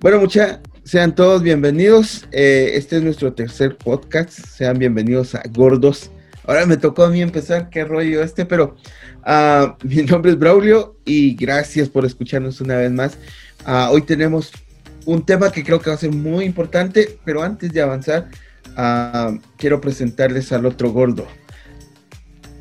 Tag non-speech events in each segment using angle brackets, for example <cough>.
Bueno, mucha, sean todos bienvenidos. Eh, este es nuestro tercer podcast. Sean bienvenidos a Gordos. Ahora me tocó a mí empezar, qué rollo este, pero ah, <laughs> mi nombre es Braulio y gracias por escucharnos una vez más. Ah, hoy tenemos un tema que creo que va a ser muy importante, pero antes de avanzar, ah, quiero presentarles al otro gordo.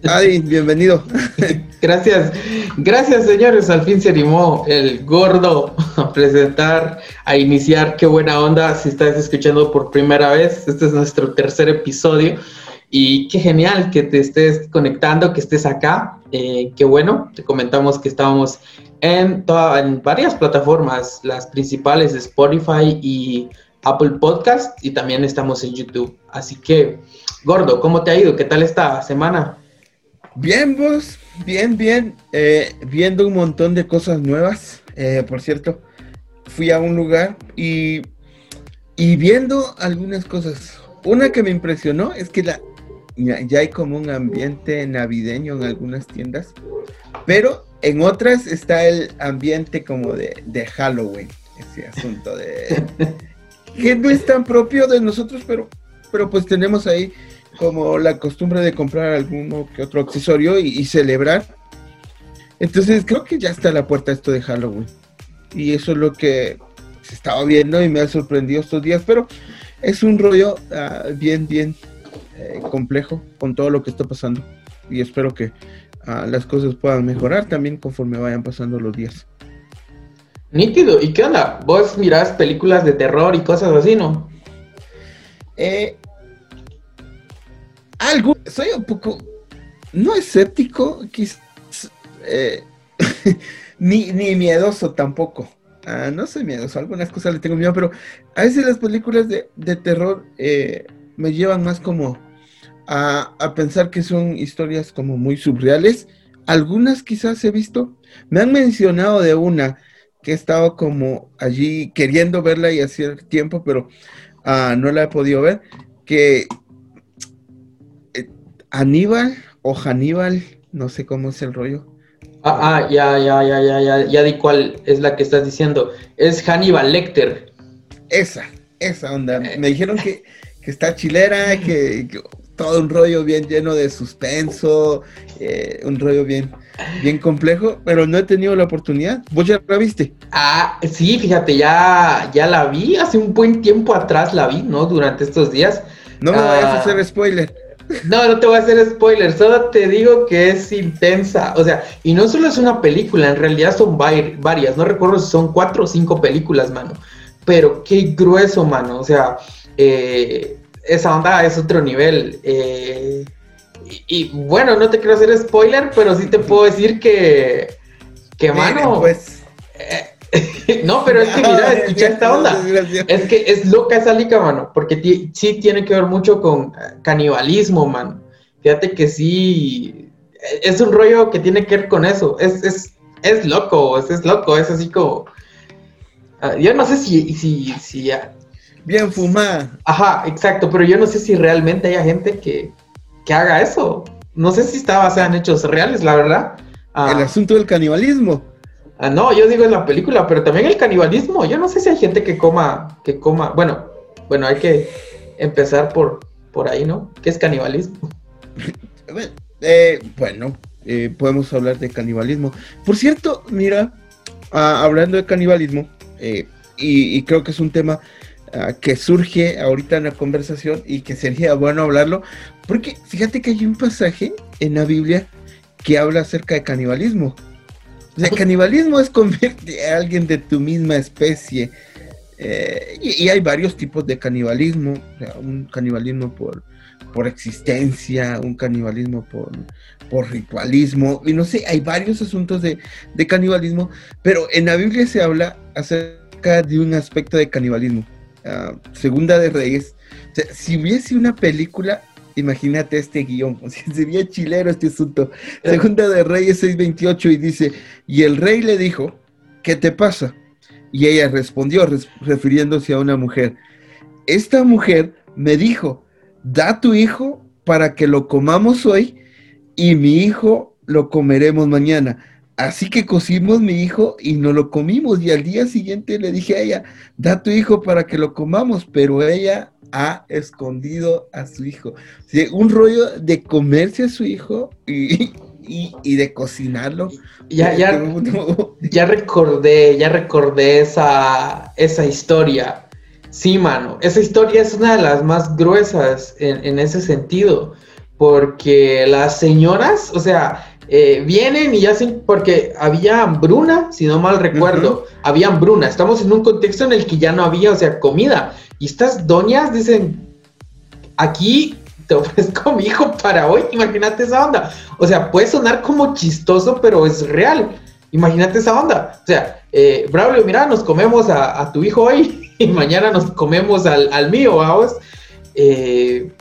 Adi, bienvenido. <laughs> Gracias, gracias señores. Al fin se animó el gordo a presentar, a iniciar. Qué buena onda. Si estás escuchando por primera vez, este es nuestro tercer episodio. Y qué genial que te estés conectando, que estés acá. Eh, qué bueno. Te comentamos que estábamos en, en varias plataformas, las principales Spotify y Apple Podcast, y también estamos en YouTube. Así que, gordo, ¿cómo te ha ido? ¿Qué tal esta semana? Bien, vos, bien, bien. Eh, viendo un montón de cosas nuevas. Eh, por cierto, fui a un lugar y, y viendo algunas cosas. Una que me impresionó es que la, ya, hay como un ambiente navideño en algunas tiendas, pero en otras está el ambiente como de, de Halloween, ese asunto de... <laughs> que no es tan propio de nosotros, pero, pero pues tenemos ahí como la costumbre de comprar alguno que otro accesorio y, celebrar. Entonces creo que ya está a la puerta esto de Halloween. Y eso es lo que se estaba viendo y me ha sorprendido estos días, pero es un rollo ah, bien, bien eh, complejo con todo lo que está pasando. Y espero que ah, las cosas puedan mejorar también conforme vayan pasando los días. Nítido, ¿y qué onda? ¿Vos mirás películas de terror y cosas así, no? Eh, algo, soy un poco, no escéptico, quizás, eh, <laughs> ni, ni, miedoso tampoco. Ah, no soy miedoso, algunas cosas le tengo miedo, pero a veces las películas de, terror eh, me llevan más como a, a, pensar que son historias como muy surreales. Algunas quizás he visto, me han mencionado de una que he estado como allí queriendo verla y hace tiempo, pero ah, no la he podido ver, que Aníbal o Hannibal, no sé cómo es el rollo. Ah, ah, ya, ya, ya, ya, ya, ya di cuál es la que estás diciendo. Es Hannibal Lecter. Esa, esa onda. Eh. Me dijeron que, está chilera, que, todo un rollo bien lleno de suspenso, eh, un rollo bien, bien complejo, pero no he tenido la oportunidad. ¿Vos ya la viste? Ah, sí, fíjate, ya, ya la vi, hace un buen tiempo atrás la vi, ¿no? Durante estos días. No me vayas a ah, hacer spoiler. No, no te voy a hacer spoiler, solo te digo que es intensa. O sea, y no solo es una película, en realidad son varias. No recuerdo si son cuatro o cinco películas, mano. Pero qué grueso, mano. O sea, eh, esa onda es otro nivel. Eh, y, bueno, no te quiero hacer spoiler, pero sí te puedo decir que, que mano. Pues. Eh, <laughs> no, pero es que mira, <laughs> escucha esta onda. Es que es loca esa lica, mano, porque sí tiene que ver mucho con eh, canibalismo, mano. Fíjate que sí, es un rollo que tiene que ver con eso. Es, es, es loco, es, es loco, es así como... Ah, yo no sé si... si, si Bien fumada. Ajá, exacto, pero yo no sé si realmente haya gente que, que haga eso. No sé si está basada en hechos reales, la verdad. Ah. El asunto del canibalismo. Ah, no, yo digo en la película, pero también el canibalismo. Yo no sé si hay gente que coma, que coma. Bueno, bueno, hay que empezar por, por ahí, ¿no? ¿Qué es canibalismo? <laughs> Eh, bueno, eh, podemos hablar de canibalismo. Por cierto, mira, ah, hablando de canibalismo, eh, y, creo que es un tema ah, que surge ahorita en la conversación y que sería bueno hablarlo, porque fíjate que hay un pasaje en la Biblia que habla acerca de canibalismo. El canibalismo es convertir a alguien de tu misma especie. Eh, y, hay varios tipos de canibalismo. un canibalismo por, por existencia, un canibalismo por, por ritualismo. Y no sé, hay varios asuntos de, canibalismo. Pero en la Biblia se habla acerca de un aspecto de canibalismo. Ah, segunda de Reyes. si hubiese una película imagínate este guion, <laughs> sería chilero este asunto. Segunda de Reyes 6:28 y dice, y el rey le dijo, ¿qué te pasa? Y ella respondió, refiriéndose a una mujer, esta mujer me dijo, da tu hijo para que lo comamos hoy y mi hijo lo comeremos mañana. Así que cocimos mi hijo y no lo comimos. Y al día siguiente le dije a ella, da tu hijo para que lo comamos, pero ella ha escondido a su hijo. un rollo de comerse a su hijo y, de cocinarlo. Ya, ya, ya recordé, ya recordé esa, esa historia. Sí, mano, esa historia es una de las más gruesas en, en ese sentido, porque las señoras, o sea, eh, vienen y hacen, porque había hambruna, si no mal recuerdo, había hambruna. Estamos en un contexto en el que ya no había, o sea, comida. Y estas doñas dicen, aquí te ofrezco <laughs> mi hijo para hoy, imagínate esa onda. O sea, puede sonar como chistoso, pero es real. Imagínate esa onda. O sea, eh, Braulio, mira, nos comemos a, tu hijo hoy <laughs> y mañana nos comemos al, mío, vamos. Eh,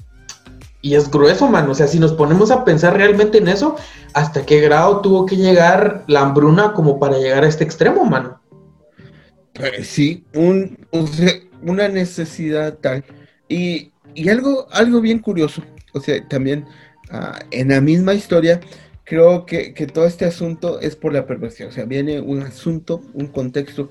y es grueso, man. O sea, si nos ponemos a pensar realmente en eso, ¿hasta qué grado tuvo que llegar la hambruna como para llegar a este extremo, mano? Pues sí, un, una necesidad tal. Y, algo, algo bien curioso, o sea, también ah, en la misma historia, creo que, que, todo este asunto es por la perversión. O sea, viene un asunto, un contexto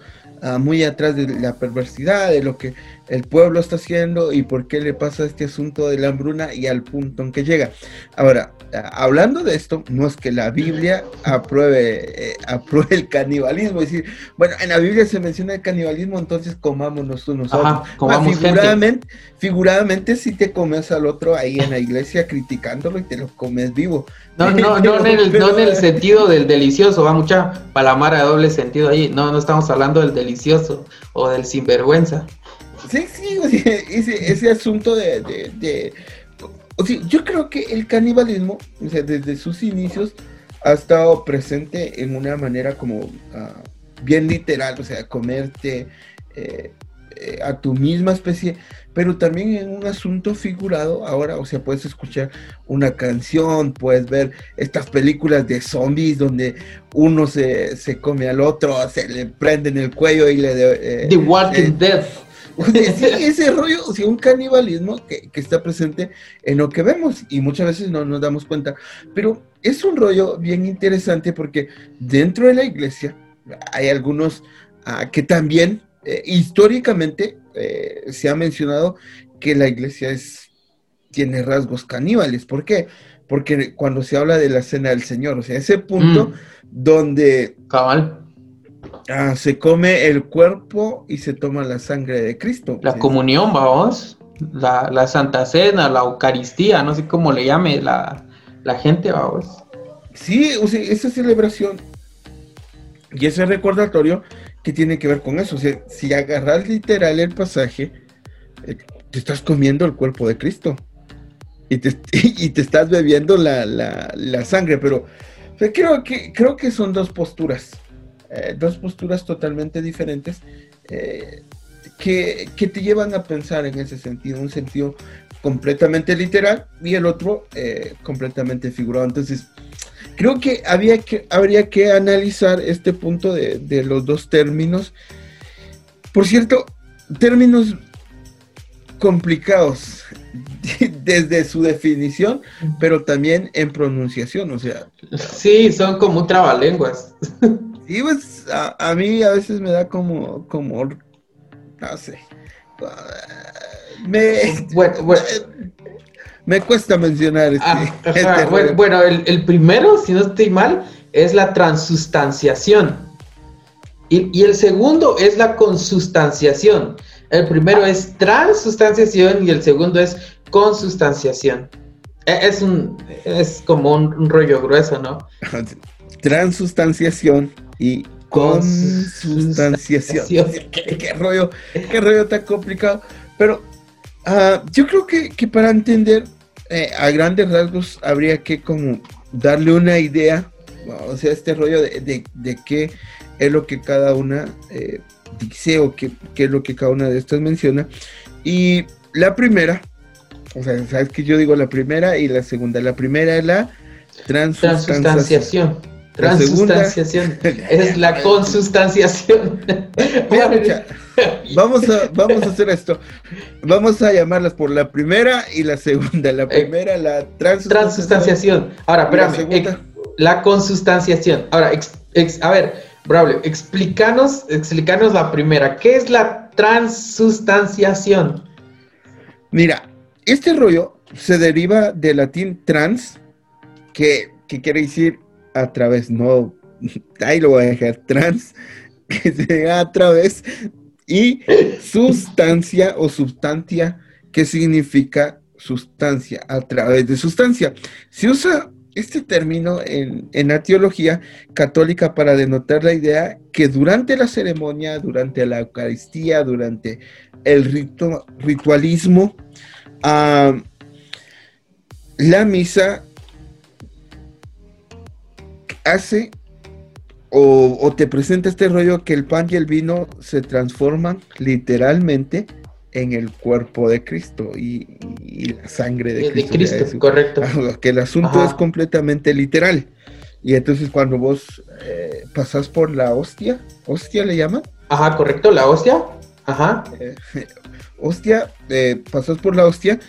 Muy atrás de la perversidad, de lo que el pueblo está haciendo y por qué le pasa este asunto de la hambruna y al punto en que llega. Ahora, ah, hablando de esto, no es que la Biblia <laughs> apruebe, eh, apruebe el canibalismo, es decir, bueno, en la Biblia se menciona el canibalismo, entonces comámonos unos Ajá, figuradamente, figuradamente si te comes al otro ahí en la iglesia criticándolo y te lo comes vivo. No, no, <laughs> no, en el, no en el sentido del delicioso, va mucha palamara de doble sentido ahí. No, no estamos hablando del delicioso o del sinvergüenza. Sí, sí, ese, ese asunto de, de, o sea, yo creo que el canibalismo, o sea, desde sus inicios, ha estado presente en una manera como ah, bien literal, o sea, comerte eh, eh, a tu misma especie, pero también en un asunto figurado ahora, o sea, puedes escuchar una canción, puedes ver estas películas de zombies donde uno se, come al otro, se le prende en el cuello y le... Eh, The Walking Dead. <laughs> Sí, ese rollo, o sea, un canibalismo que, que, está presente en lo que vemos y muchas veces no nos damos cuenta, pero es un rollo bien interesante porque dentro de la iglesia hay algunos ah, que también eh, históricamente eh, se ha mencionado que la iglesia es, tiene rasgos caníbales. ¿Por qué? Porque cuando se habla de la cena del Señor, o sea, ese punto mm. donde Cabal. Ah, se come el cuerpo y se toma la sangre de Cristo. La comunión, vamos. La, Santa Cena, la Eucaristía, no sé cómo le llame la, la gente, vamos. Sí, o sea, esa celebración y ese recordatorio ¿Qué tiene que ver con eso? Si agarras literal el pasaje, eh, te estás comiendo el cuerpo de Cristo y te, <laughs> estás bebiendo la, sangre, pero creo, que, creo que son dos posturas, eh, dos posturas totalmente diferentes eh, que, que, te llevan a pensar en ese sentido, un sentido completamente literal y el otro completamente figurado. Entonces, creo que, había que habría que analizar este punto de, los dos términos. Por cierto, términos complicados <laughs> desde su definición, pero también en pronunciación, o sea. Sí, son como un trabalenguas. <laughs> Sí, pues a, mí a veces me da como, como, no sé. Me, bueno, bueno, <laughs> me cuesta mencionar este, ah, <laughs> este bueno, el, primero, si no estoy mal, es la transustanciación. Y, el segundo es la consustanciación. El primero es transustanciación y el segundo es consustanciación. E, es, un, es como un, rollo grueso, ¿no? <laughs> Transustanciación y consustanciación. <laughs> ¿Qué, rollo, qué rollo tan complicado. Pero Ah, yo creo que, para entender eh, a grandes rasgos habría que como darle una idea, o sea, este rollo de, de, qué es lo que cada una eh, dice o qué, es lo que cada una de estas menciona. Y la primera, o sea, sabes que yo digo la primera y la segunda. La primera es la transustanciación. Transustanciación. es la <laughs> consustanciación. <laughs> <laughs> vamos, a, vamos a hacer esto. Vamos a llamarlas por la primera y la segunda. La eh, primera, la transustanciación. Ahora, espérame. La, la consustanciación. Ahora, a ver, Braulio, explícanos, explícanos la primera. ¿Qué es la transustanciación? Mira, este rollo se deriva del latín trans, que, quiere decir a través, no, ahí lo voy a dejar, trans, <laughs> que se a través, y sustancia o sustancia, que significa sustancia, a través de sustancia. Se usa este término en, la teología católica para denotar la idea que durante la ceremonia, durante la Eucaristía, durante el ritualismo, ah, la misa hace o, te presenta este rollo que el pan y el vino se transforman literalmente en el cuerpo de Cristo y, la sangre de, Cristo. De Cristo, correcto. <laughs> Que el asunto es completamente literal. Y entonces cuando vos eh, pasas por la hostia, ¿hostia le llaman? Ajá, correcto, la hostia. Ajá. Eh, <laughs> hostia, eh, pasas por la hostia,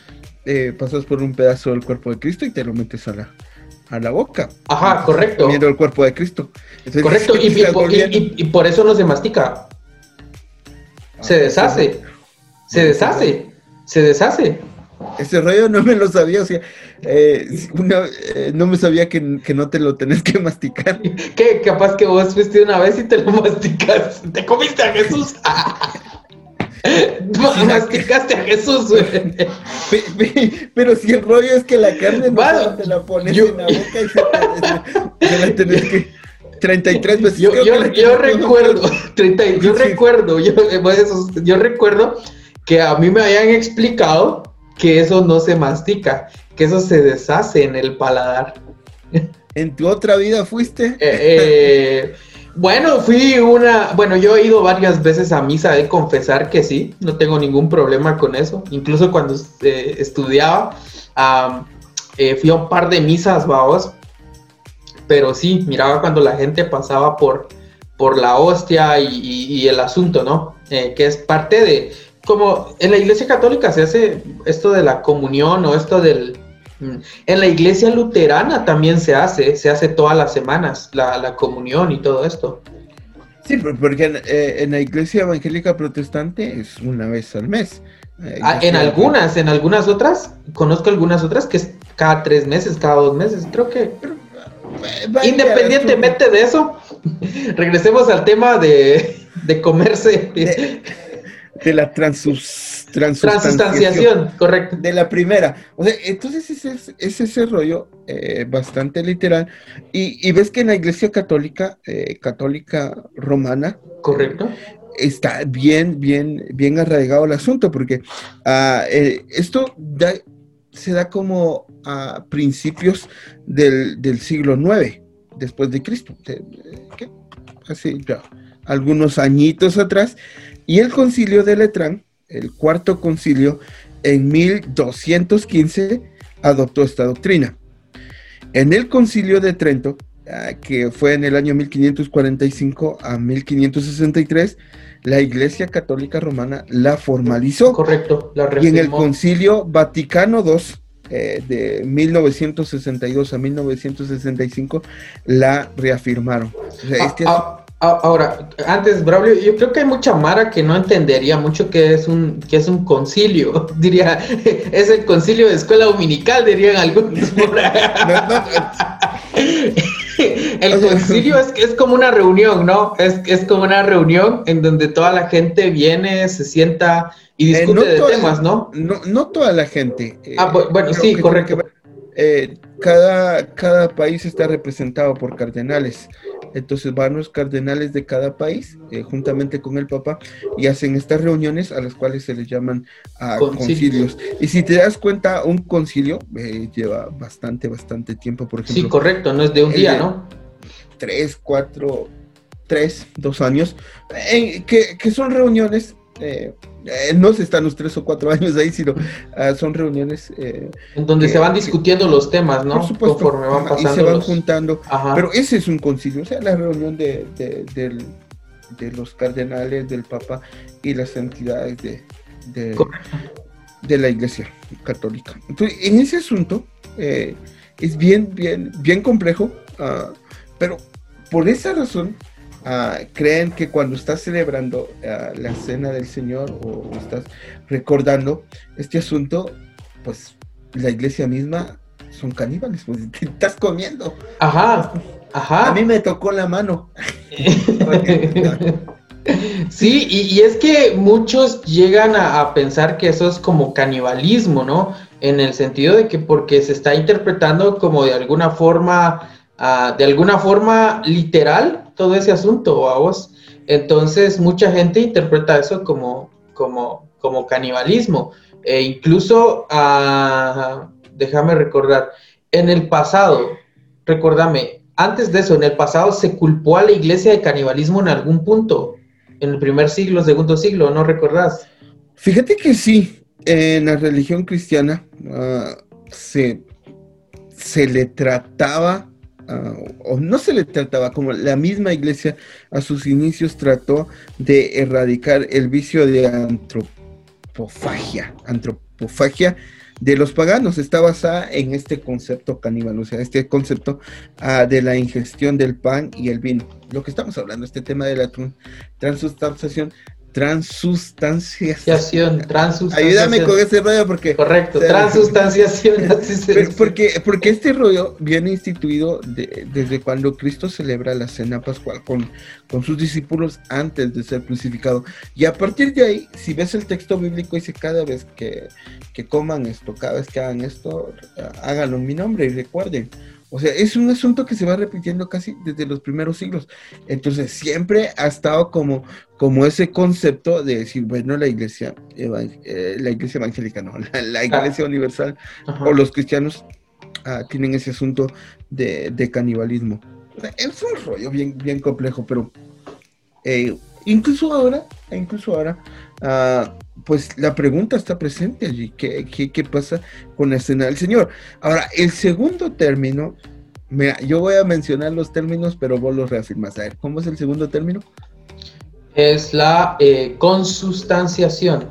eh, pasas por un pedazo del cuerpo de Cristo y te lo metes a la, a la boca. Ajá, correcto. Comiendo el cuerpo de Cristo. correcto, y, por eso no se mastica. Se ah, deshace. Se deshace. Se deshace. Ese rollo no me lo sabía, o sea, eh, eh, no me sabía que, no te lo tenés que masticar. <laughs> ¿Qué? Capaz que vos fuiste una vez y te lo <laughs> masticas. ¿Te comiste a Jesús? <laughs> Masticaste a Jesús, Pero si el rollo es que la carne no te la pones en la boca y se te, la tenés que 33 veces. Yo, yo, recuerdo, 30, <laughs> yo recuerdo, yo, yo recuerdo que a mí me habían explicado que eso no se mastica, que eso se deshace en el paladar. ¿En tu otra vida fuiste? Eh, eh, bueno, fui una, bueno, yo he ido varias veces a misa, de confesar que sí, no tengo ningún problema con eso. Incluso cuando eh, estudiaba, fui a un par de misas, vamos, pero sí, miraba cuando la gente pasaba por, por la hostia y el asunto, ¿no? que es parte de, como en la iglesia católica se hace esto de la comunión o esto del... Mm, en la iglesia luterana también se hace, se hace todas las semanas la, comunión y todo esto. Sí, porque eh, en, la iglesia evangélica protestante es una vez al mes. Ah, en algunas, en algunas otras, conozco algunas otras que es cada tres meses, cada dos meses, creo que... Eh, independientemente de eso, <laughs> regresemos al tema de, de comerse de la transus, transustanciación, correcto. De la primera. O sea, entonces ese es, ese rollo eh, bastante literal. Y, ves que en la iglesia católica, eh, católica romana, correcto. Está bien, bien, bien arraigado el asunto, porque ah, eh, esto se da como a principios del, siglo IX, después de Cristo. ¿Qué? Así, ya, algunos añitos atrás. Y el concilio de Letrán, el cuarto concilio, en 1215 adoptó esta doctrina. En el concilio de Trento, ah, que fue en el año 1545 a 1563, la Iglesia Católica Romana la formalizó. Correcto, la Y en el concilio Vaticano II, eh, de 1962 a 1965, la reafirmaron. Ah, este ah, Ahora, antes, Braulio, yo creo que hay mucha Mara que no entendería mucho qué es un, qué es un concilio. <laughs> Diría, <laughs> es el concilio de escuela dominical, dirían algunos. <laughs> el concilio es, es como una reunión, ¿no? Es, es como una reunión en donde toda la gente viene, se sienta y eh, discute de temas, ¿no? ¿no? No toda la gente. ah, bueno, sí, correcto. Eh, cada, cada país está representado por cardenales. Entonces van los cardenales de cada país, eh, juntamente con el Papa, y hacen estas reuniones a las cuales se les llaman ah, concilios. Y si te das cuenta, un concilio eh, lleva bastante, bastante tiempo, por ejemplo. Sí, correcto, no es de un día, ¿no? Tres, cuatro, tres, dos años, que, que son reuniones eh, eh, no se están los tres o cuatro años ahí, sino ah, son reuniones. Eh, en donde se van discutiendo los temas, ¿no? Por supuesto. van pasando. Y se van juntando. Pero ese es un concilio, o sea, la reunión de, de, los cardenales, del Papa y las entidades de, de, la Iglesia Católica. Entonces, en ese asunto es bien, bien, bien complejo, ah, pero por esa razón ah, creen que cuando estás celebrando ah, la cena del Señor o, estás recordando este asunto, pues la iglesia misma son caníbales, pues <laughs> te estás comiendo. Ajá, ajá. A mí me tocó la mano. <laughs> Sí, y, es que muchos llegan a, pensar que eso es como canibalismo, ¿no? En el sentido de que porque se está interpretando como de alguna forma, ah, de alguna forma literal todo ese asunto, a vos. Entonces mucha gente interpreta eso como, como, como canibalismo. E incluso, déjame recordar, en el pasado, recordame, antes de eso, en el pasado se culpó a la iglesia de canibalismo en algún punto en el primer siglo, segundo siglo, ¿no recordás? Fíjate que sí, en la religión cristiana ah, se, se, le trataba, ah, o no se le trataba, como la misma iglesia a sus inicios trató de erradicar el vicio de antropofagia, antropofagia de los paganos está basada en este concepto caníbal, o sea, este concepto ah, de la ingestión del pan y el vino. Lo que estamos hablando, este tema de la transustanciación, transustanciación. transustanciación. Ayúdame con ese rollo porque... Correcto, transustanciación. <laughs> porque, porque este rollo viene instituido desde cuando Cristo celebra la cena pascual con, con sus discípulos antes de ser crucificado. Y a partir de ahí, si ves el texto bíblico, dice cada vez que, que coman esto, cada vez que hagan esto, háganlo en mi nombre y recuerden. O sea, es un asunto que se va repitiendo casi desde los primeros siglos. Entonces, siempre ha estado como, como ese concepto de decir, bueno, la iglesia, eh, la iglesia evangélica, no, <laughs> la, iglesia universal o los cristianos ah, tienen ese asunto de, canibalismo. es un rollo bien, bien complejo, pero eh, incluso ahora, incluso ahora, ah, pues la pregunta está presente allí. ¿Qué, qué, pasa con la escena del Señor? Ahora, el segundo término, mira, yo voy a mencionar los términos, pero vos los reafirmas. A ver, ¿cómo es el segundo término? Es la eh, consustanciación.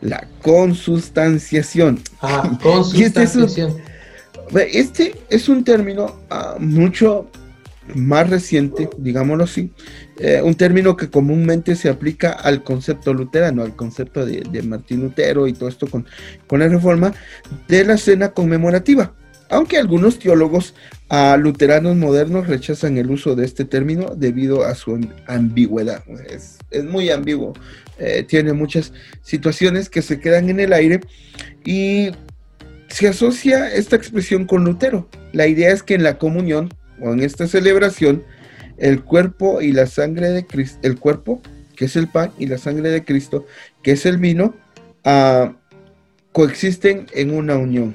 La consustanciación. Ah, consustanciación. <laughs> este, este, es un término ah, mucho más reciente, digámoslo así, eh, un término que comúnmente se aplica al concepto luterano, al concepto de, Martín Lutero y todo esto con, con, la reforma de la cena conmemorativa. Aunque algunos teólogos luteranos modernos rechazan el uso de este término debido a su ambigüedad. Es, muy ambiguo, eh, tiene muchas situaciones que se quedan en el aire y se asocia esta expresión con Lutero. La idea es que en la comunión o en esta celebración, el cuerpo y la sangre de Cristo, el cuerpo, que es el pan, y la sangre de Cristo, que es el vino, ah, coexisten en una unión.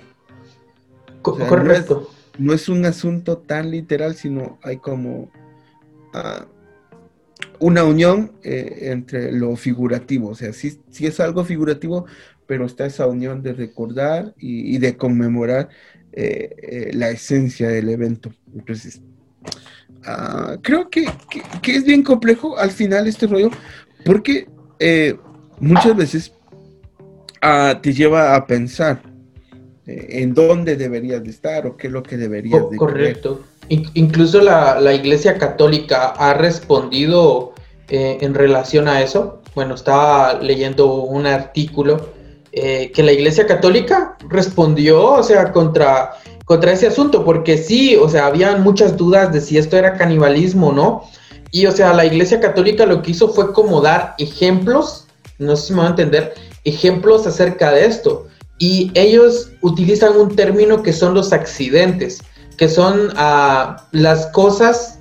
Correcto. No es, un asunto tan literal, sino hay como ah, una unión eh, entre lo figurativo. O sea, sí, es algo figurativo, pero está esa unión de recordar y, de conmemorar eh, la esencia del evento. Entonces, ah, creo que, es bien complejo al final este rollo, porque eh, muchas veces ah, te lleva a pensar eh, en dónde deberías de estar o qué es lo que deberías de Correcto. Incluso la, Iglesia Católica ha respondido eh, en relación a eso. Bueno, estaba leyendo un artículo que la Iglesia Católica respondió, o sea, contra contra ese asunto, porque sí, o sea, habían muchas dudas de si esto era canibalismo o no. Y, o sea, la Iglesia Católica lo que hizo fue como dar ejemplos, no sé si me van a entender, ejemplos acerca de esto. Y ellos utilizan un término que son los accidentes, que son uh, las cosas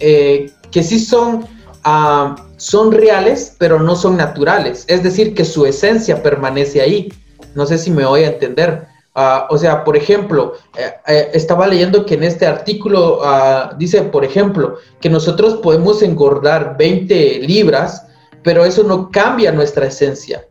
eh, que sí son, uh, son reales, pero no son naturales. Es decir, que su esencia permanece ahí. No sé si me voy a entender. Ah, o sea, por ejemplo, eh, eh, estaba leyendo que en este artículo ah, dice, por ejemplo, que nosotros podemos engordar 20 libras, pero eso no cambia nuestra esencia.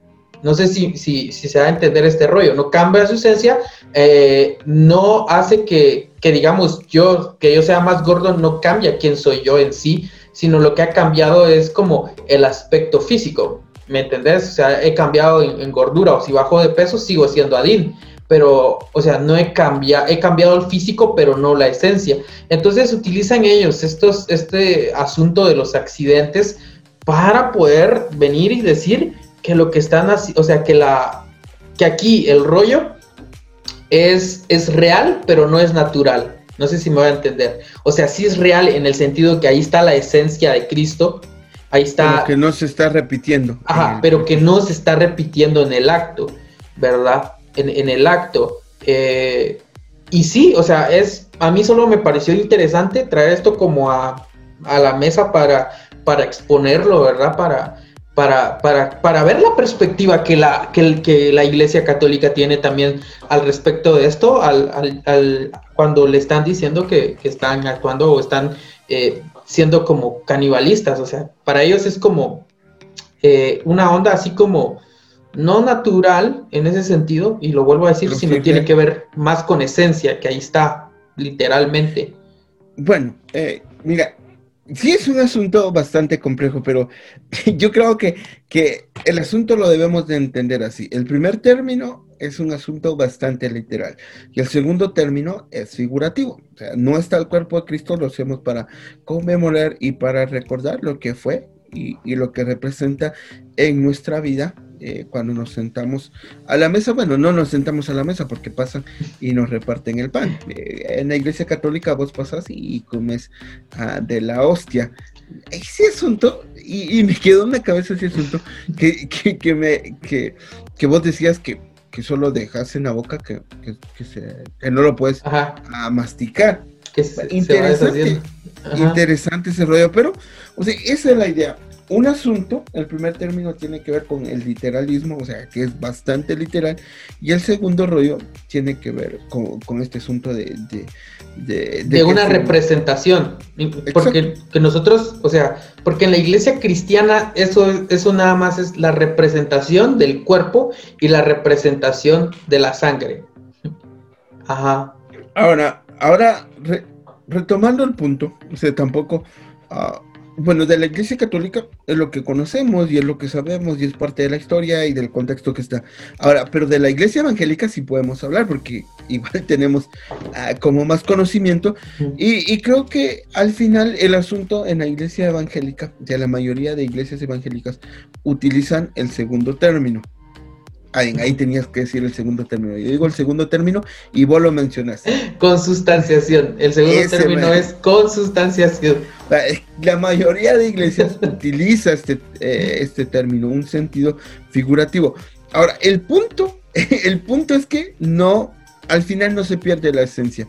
No sé si, si, se va a entender este rollo, no cambia su esencia, eh, no hace que, que, digamos, yo, que yo sea más gordo, no cambia quién soy yo en sí, sino lo que ha cambiado es como el aspecto físico, ¿me entendés? O sea, he cambiado en, gordura, o si bajo de peso, sigo siendo Adin pero, o sea, no he cambiado, he cambiado el físico, pero no la esencia. Entonces utilizan ellos estos, este asunto de los accidentes para poder venir y decir que lo que están haciendo, o sea, que la, que aquí el rollo es, es real, pero no es natural. No sé si me voy a entender. O sea, sí es real en el sentido que ahí está la esencia de Cristo. Ahí está. Pero que no se está repitiendo. Ajá, pero que no se está repitiendo en el acto, ¿verdad? En, el acto. Eh, y sí, o sea, es. A mí solo me pareció interesante traer esto como a, a la mesa para, para exponerlo, ¿verdad? Para, para, para, para, ver la perspectiva que la, que, que, la Iglesia Católica tiene también al respecto de esto, al, al, cuando le están diciendo que, que, están actuando o están eh, siendo como canibalistas. O sea, para ellos es como eh, una onda así como no natural en ese sentido, y lo vuelvo a decir, sino tiene que ver más con esencia, que ahí está, literalmente. Bueno, eh, mira, Sí, es un asunto bastante complejo, pero <laughs> yo creo que, que, el asunto lo debemos de entender así. El primer término es un asunto bastante literal y el segundo término es figurativo. O sea, no está el cuerpo de Cristo, lo hacemos para conmemorar y para recordar lo que fue y, y lo que representa en nuestra vida eh, cuando nos sentamos a la mesa, bueno, no nos sentamos a la mesa porque pasan y nos reparten el pan. Eh, en la iglesia católica vos pasas y comes ah, de la hostia. Ese asunto, y, y, me quedó en la cabeza ese asunto, que, que, que me, que, que, vos decías que, que solo dejas en la boca, que, se, que no lo puedes a ah, masticar. interesante, interesante ese rollo, pero, o sea, esa es la idea un asunto, el primer término tiene que ver con el literalismo, o sea, que es bastante literal, y el segundo rollo tiene que ver con, este asunto de... De, de, una representación, porque que nosotros, o sea, porque en la iglesia cristiana eso, eso nada más es la representación del cuerpo y la representación de la sangre. Ajá. Ahora, ahora, retomando el punto, o sea, tampoco... Ah, bueno, de la Iglesia Católica es lo que conocemos y es lo que sabemos y es parte de la historia y del contexto que está. Ahora, pero de la Iglesia Evangélica sí podemos hablar porque <laughs> igual tenemos ah, como más conocimiento y, y, creo que al final el asunto en la Iglesia Evangélica, ya la mayoría de iglesias evangélicas utilizan el segundo término. Ahí, tenías que decir el segundo término. Yo digo el segundo término y vos lo mencionaste. <gasps> Consustanciación. El segundo término es consustanciación. La, mayoría de iglesias <laughs> utiliza este, eh, este término, un sentido figurativo. Ahora, el punto, <laughs> el punto es que no, al final no se pierde la esencia.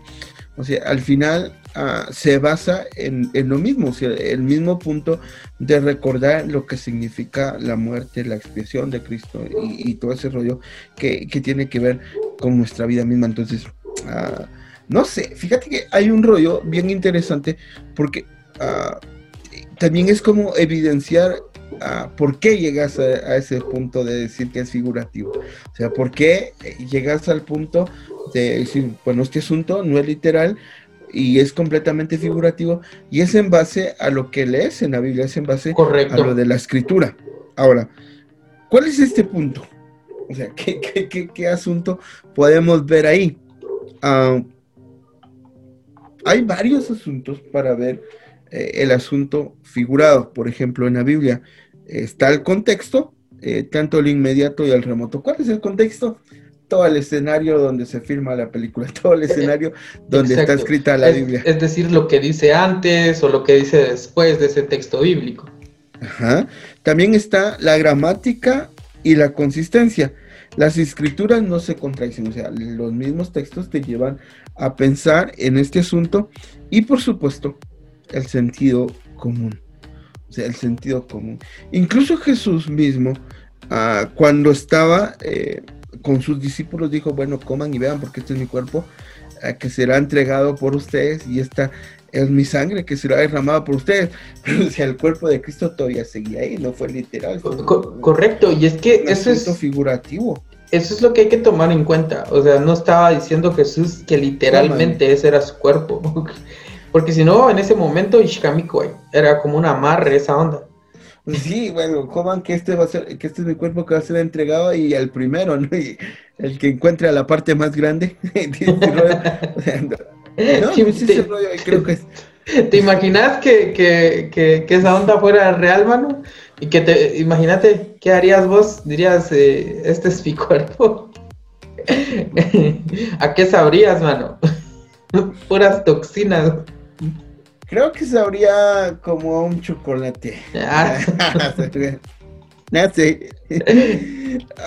O sea, al final Ah, se basa en, lo mismo, el mismo punto de recordar lo que significa la muerte, la expiación de Cristo y, todo ese rollo que, tiene que ver con nuestra vida misma. Entonces, uh, no sé, fíjate que hay un rollo bien interesante porque uh, también es como evidenciar por qué llegas a, ese punto de decir que es figurativo. O sea, por qué llegas al punto de decir, bueno, este asunto no es literal, y es completamente figurativo y es en base a lo que lees en la Biblia, es en base a lo de la escritura. Ahora, ¿cuál es este punto? O sea, ¿qué, asunto podemos ver ahí? Ah, hay varios asuntos para ver eh, el asunto figurado. Por ejemplo, en la Biblia está el contexto, eh, tanto el inmediato y el remoto. ¿Cuál es el contexto? Todo el escenario donde se firma la película, <laughs> todo el escenario donde está escrita la Biblia. Es decir, lo que dice antes o lo que dice después de ese texto bíblico. Ajá. También está la gramática y la consistencia. Las escrituras no se contradicen, o sea, los mismos textos te llevan a pensar en este asunto y por supuesto el sentido común. O sea, el sentido común. Incluso Jesús mismo, ah, cuando estaba eh, con sus discípulos dijo, bueno, coman y vean porque este es mi cuerpo eh, que será entregado por ustedes y esta es mi sangre que será derramada por ustedes. <laughs> Pero si el cuerpo de Cristo todavía seguía ahí, no fue literal. correcto, y es que eso es figurativo. Eso es lo que hay que tomar en cuenta. O sea, no estaba diciendo Jesús que literalmente ese era su cuerpo. <laughs> Porque si no, en ese momento Ishkamiko era como un amarre esa onda. Pues sí, bueno, coman que este va a ser, que este es mi cuerpo que va a ser entregado y al primero, ¿no? Y el que encuentre a la parte más grande. <laughs> <laughs> no, ese rollo, creo que es. ¿Te imaginas que, que, que, que, esa onda fuera real, mano? Y que te, imagínate, ¿qué harías vos? Dirías, eh, este es mi <laughs> cuerpo. ¿A qué sabrías, mano? Puras toxinas. Creo que sabría como un chocolate. Ah. <laughs>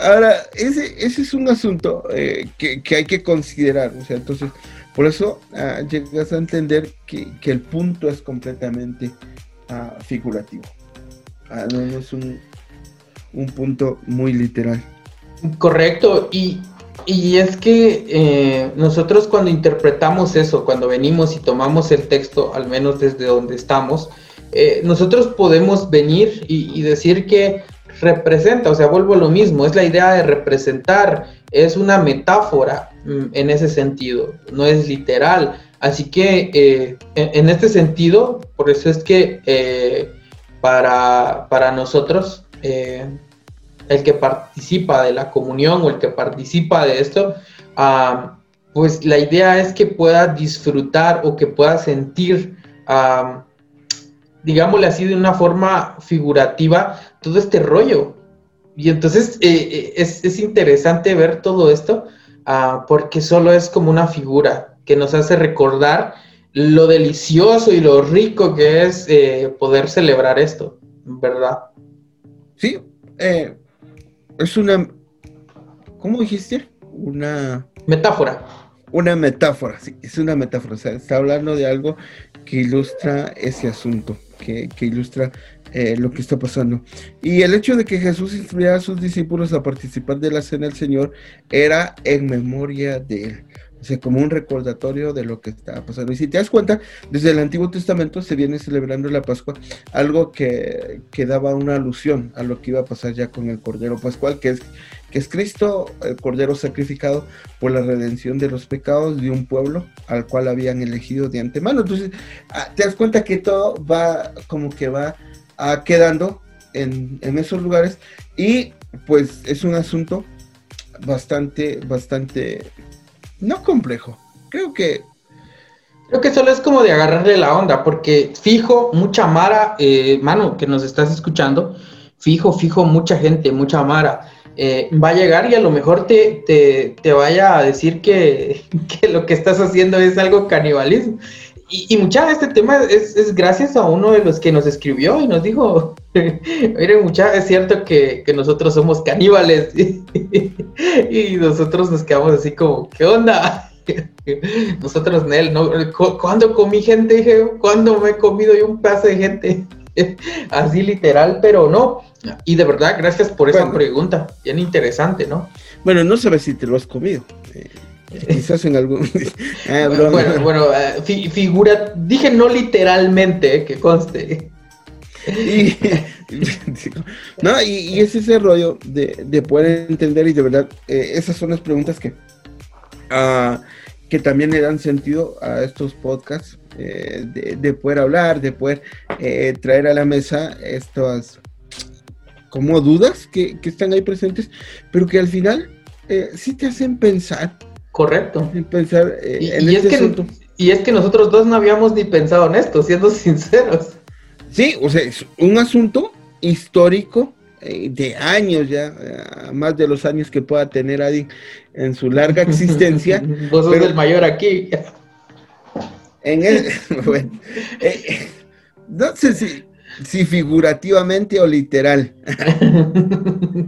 Ahora, ese, ese es un asunto eh, que, hay que considerar. O sea, entonces, por eso ah, llegas a entender que, el punto es completamente ah, figurativo. no, es un, un punto muy literal. Correcto, y y es que eh, nosotros cuando interpretamos eso, cuando venimos y tomamos el texto, al menos desde donde estamos, eh, nosotros podemos venir y, decir que representa, o sea, vuelvo a lo mismo, es la idea de representar, es una metáfora mm, en ese sentido, no es literal. Así que eh, en, este sentido, por eso es que para, para, nosotros el que participa de la comunión o el que participa de esto, ah, pues la idea es que pueda disfrutar o que pueda sentir, uh, digámosle así de una forma figurativa, todo este rollo. Y entonces eh, eh, es, interesante ver todo esto ah, porque solo es como una figura que nos hace recordar lo delicioso y lo rico que es eh, poder celebrar esto, ¿verdad? Sí, es una, ¿cómo dijiste? Una metáfora. Una metáfora, sí, es una metáfora. O sea, está hablando de algo que ilustra ese asunto, que, ilustra eh, lo que está pasando. Y el hecho de que Jesús instruyera a sus discípulos a participar de la cena del Señor era en memoria de él. O sea, como un recordatorio de lo que estaba pasando. Y si te das cuenta, desde el Antiguo Testamento se viene celebrando la Pascua, algo que, que daba una alusión a lo que iba a pasar ya con el Cordero Pascual, que es, que es Cristo, el Cordero sacrificado por la redención de los pecados de un pueblo al cual habían elegido de antemano. Entonces, ah, te das cuenta que todo va como que va ah, quedando en, en esos lugares y pues es un asunto bastante, bastante no complejo. Creo que. Creo que solo es como de agarrarle la onda, porque fijo, mucha Mara, eh, mano, que nos estás escuchando, fijo, fijo, mucha gente, mucha Mara, eh, va a llegar y a lo mejor te, te, vaya a decir que, <laughs> que, lo que estás haciendo es algo canibalismo. Y, y mucha este tema es, es, gracias a uno de los que nos escribió y nos dijo, <laughs> miren mucha, es cierto que, que nosotros somos caníbales. <laughs> y nosotros nos quedamos así como, ¿qué onda? <laughs> nosotros, Nel, ¿no? ¿cuándo comí gente? Dije, ¿cuándo me he comido yo un pedazo de gente? así literal, pero no. Y de verdad, gracias por esa pregunta, bien interesante, ¿no? Bueno, no sabes si te lo has comido. Eh, Quizás en algún. <laughs> Ah, bueno, bueno eh, figura. Dije no literalmente, eh, que conste. Y, <laughs> no, y, es ese rollo de, poder entender y de verdad, eh, esas son las preguntas que, uh, que también le dan sentido a estos podcasts, de, poder hablar, de poder traer a la mesa estas como dudas que, que, están ahí presentes, pero que al final sí te hacen pensar Correcto. pensar eh, y, en este es que, y es que nosotros dos no habíamos ni pensado en esto, siendo <laughs> sinceros. Sí, o sea, es un asunto histórico eh, de años ya, eh, más de los años que pueda tener Adi en su larga existencia. <laughs> Vos sos el mayor aquí. En el, <laughs> no sé si, si figurativamente o literal.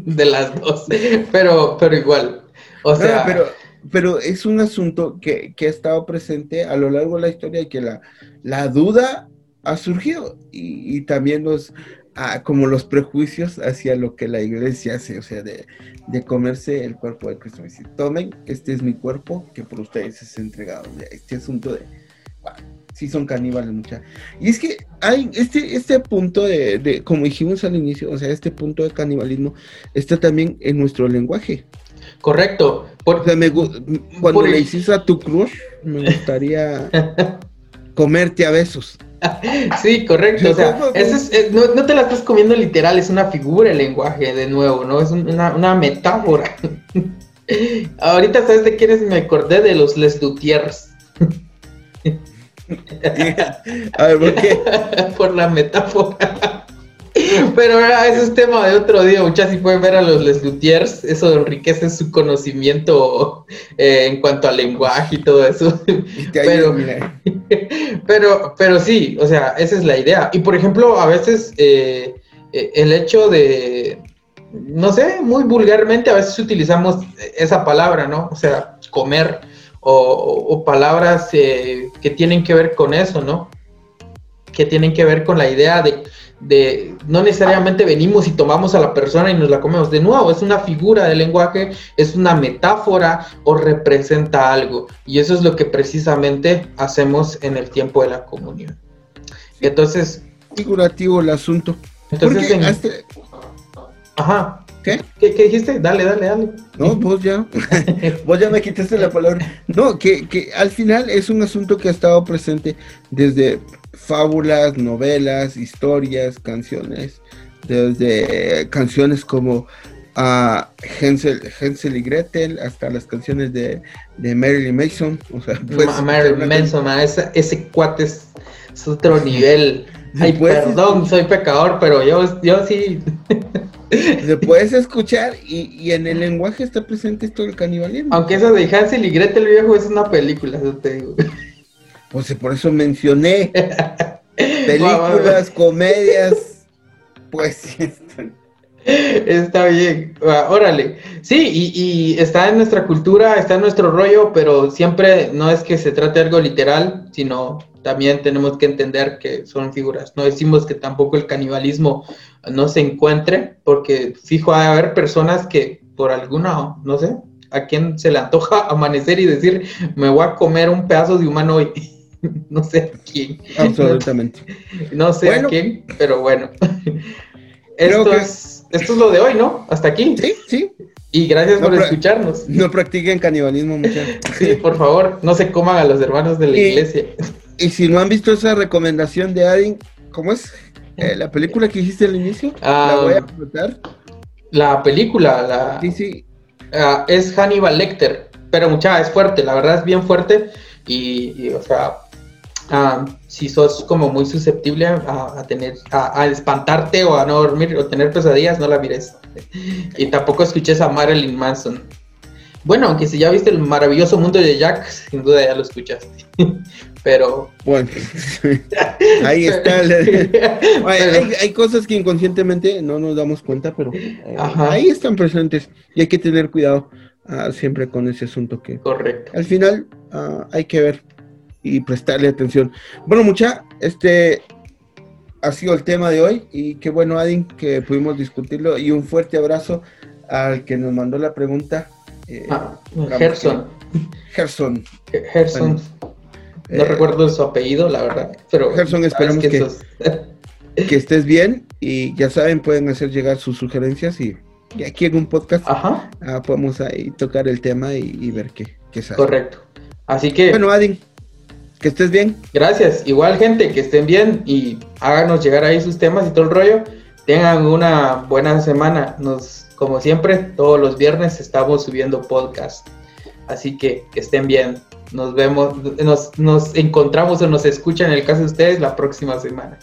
de las dos, pero, pero igual. O sea, pero pero es un asunto que, ha estado presente a lo largo de la historia y que la, la duda ha surgido y, también los, ah, como los prejuicios hacia lo que la iglesia hace, o sea, de, comerse el cuerpo de Cristo. Decir, tomen, este es mi cuerpo que por ustedes es entregado. Este asunto de, sí son caníbales mucha. Y es que hay este, este punto de, de, como dijimos al inicio, o sea, este punto de canibalismo está también en nuestro lenguaje. Correcto. cuando le hiciste a tu crush, me gustaría <laughs> comerte a besos. <laughs> sí, correcto. O sea, es, no, te la estás comiendo literal, es una figura el lenguaje, de nuevo, ¿no? Es una, una metáfora. <laughs> Ahorita, ¿sabes de quiénes me acordé? De los Les Dutiers. A ver, ¿por qué? Por la metáfora. <laughs> Pero ese es tema de otro día, muchachos. Si pueden ver a los Les Luthiers, eso enriquece su conocimiento eh, en cuanto al lenguaje y todo eso. Pero, <laughs> pero, pero sí, o sea, esa es la idea. Y por ejemplo, a veces eh, eh, el hecho de, no sé, muy vulgarmente, a veces utilizamos esa palabra, ¿no? O sea, comer o, palabras que tienen que ver con eso, ¿no? Que tienen que ver con la idea de de no necesariamente venimos y tomamos a la persona y nos la comemos. De nuevo, es una figura del lenguaje, es una metáfora o representa algo. Y eso es lo que precisamente hacemos en el tiempo de la comunión. Entonces... Figurativo el asunto. Entonces... Ajá. ¿Qué? ¿Qué? dijiste? Dale, dale, dale. No, vos ya. <laughs> vos ya me quitaste la palabra. No, que, que al final es un asunto que ha estado presente desde fábulas, novelas, historias, canciones, desde canciones como a Hansel, y Gretel hasta las canciones de, de Marilyn Mason. O sea, pues, Marilyn Manson, ese, ese cuate es, otro nivel. Ay, perdón, soy pecador, pero yo, yo sí. <laughs> Se puedes escuchar y, en el lenguaje está presente esto del canibalismo. Aunque eso de Hansel y Gretel viejo es una película, yo te digo. Pues por eso mencioné <laughs> películas, comedias, pues <laughs> Está bien, órale. Sí, y, está en nuestra cultura, está en nuestro rollo, pero siempre no es que se trate algo literal, sino también tenemos que entender que son figuras. No decimos que tampoco el canibalismo no se encuentre, porque fijo, hay a haber personas que por alguna, no sé, a quien se le antoja <laughs> amanecer y decir, me voy a comer un pedazo de humano hoy. <laughs> no sé a quién. Absolutamente. No, sé a quién, pero bueno. Esto, es, esto es lo de hoy, ¿no? Hasta aquí. Sí, sí. Y gracias por escucharnos. No practiquen canibalismo, muchachos. Sí, por favor, no se coman a los hermanos de la iglesia. Y si no han visto esa recomendación de Adin, ¿cómo es? Eh, la película que hiciste al inicio, la voy a ah, explotar. La película, la... Sí, sí. Ah, es Hannibal Lecter, pero mucha, es fuerte, la verdad es bien fuerte. y o sea, si sos como muy susceptible a, tener, a, espantarte o a no dormir o tener pesadillas, no la mires. y tampoco escuches a Marilyn Manson. Bueno, aunque si ya viste el maravilloso mundo de Jack, sin duda ya lo escuchaste. <laughs> Pero. Bueno, <laughs> ahí está. <laughs> hay, cosas que inconscientemente no nos damos cuenta, pero eh, ahí están presentes y hay que tener cuidado ah, siempre con ese asunto que. Correcto. Al final ah, hay que ver y prestarle atención. Bueno, mucha, este ha sido el tema de hoy y qué bueno, Adin, que pudimos discutirlo y un fuerte abrazo al que nos mandó la pregunta. Eh, ah, Gerson. Gerson. Gerson. no eh, recuerdo su apellido, la verdad, pero Gerson, esperamos que, <laughs> que, estés bien y ya saben, pueden hacer llegar sus sugerencias y, aquí en un podcast Ajá. Ah, podemos ahí tocar el tema y, ver qué, qué sale. Correcto. Así que. Bueno, Adin, que estés bien. Gracias. Igual, gente, que estén bien y háganos llegar ahí sus temas y todo el rollo. Tengan una buena semana. Nos, como siempre, todos los viernes estamos subiendo podcast. Así que estén bien. Nos vemos, nos, nos encontramos o nos escuchan en el caso de ustedes la próxima semana.